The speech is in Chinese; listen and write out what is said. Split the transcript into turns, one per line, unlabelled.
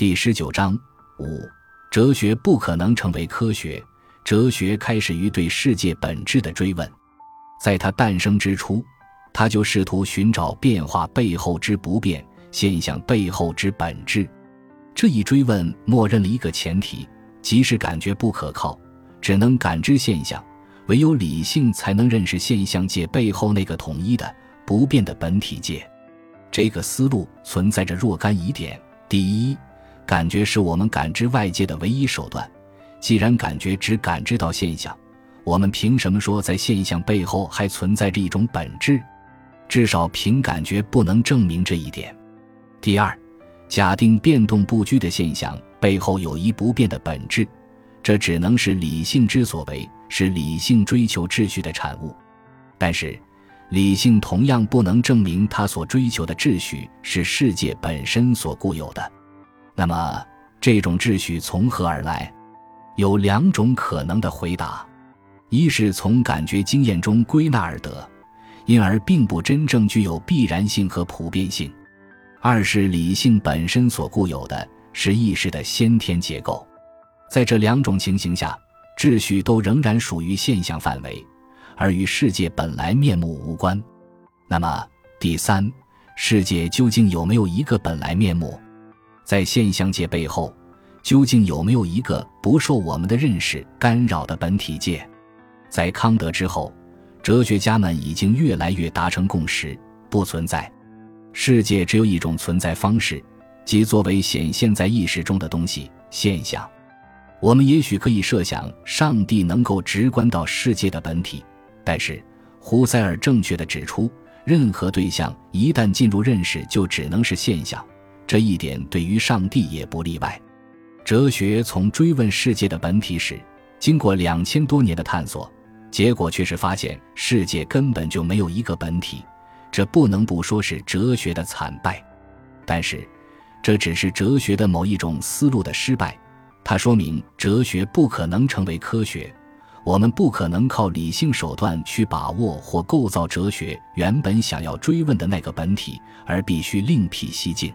第十九章五，哲学不可能成为科学。哲学开始于对世界本质的追问，在它诞生之初，他就试图寻找变化背后之不变，现象背后之本质。这一追问默认了一个前提，即是感觉不可靠，只能感知现象，唯有理性才能认识现象界背后那个统一的、不变的本体界。这个思路存在着若干疑点：第一，感觉是我们感知外界的唯一手段。既然感觉只感知到现象，我们凭什么说在现象背后还存在着一种本质？至少凭感觉不能证明这一点。第二，假定变动不居的现象背后有一不变的本质，这只能是理性之所为，是理性追求秩序的产物。但是，理性同样不能证明他所追求的秩序是世界本身所固有的。那么，这种秩序从何而来？有两种可能的回答：一是从感觉经验中归纳而得，因而并不真正具有必然性和普遍性；二是理性本身所固有的，是意识的先天结构。在这两种情形下，秩序都仍然属于现象范围，而与世界本来面目无关。那么，第三，世界究竟有没有一个本来面目？在现象界背后。究竟有没有一个不受我们的认识干扰的本体界？在康德之后，哲学家们已经越来越达成共识：不存在。世界只有一种存在方式，即作为显现在意识中的东西——现象。我们也许可以设想上帝能够直观到世界的本体，但是胡塞尔正确的指出，任何对象一旦进入认识，就只能是现象。这一点对于上帝也不例外。哲学从追问世界的本体时，经过两千多年的探索，结果却是发现世界根本就没有一个本体，这不能不说是哲学的惨败。但是，这只是哲学的某一种思路的失败，它说明哲学不可能成为科学。我们不可能靠理性手段去把握或构造哲学原本想要追问的那个本体，而必须另辟蹊径。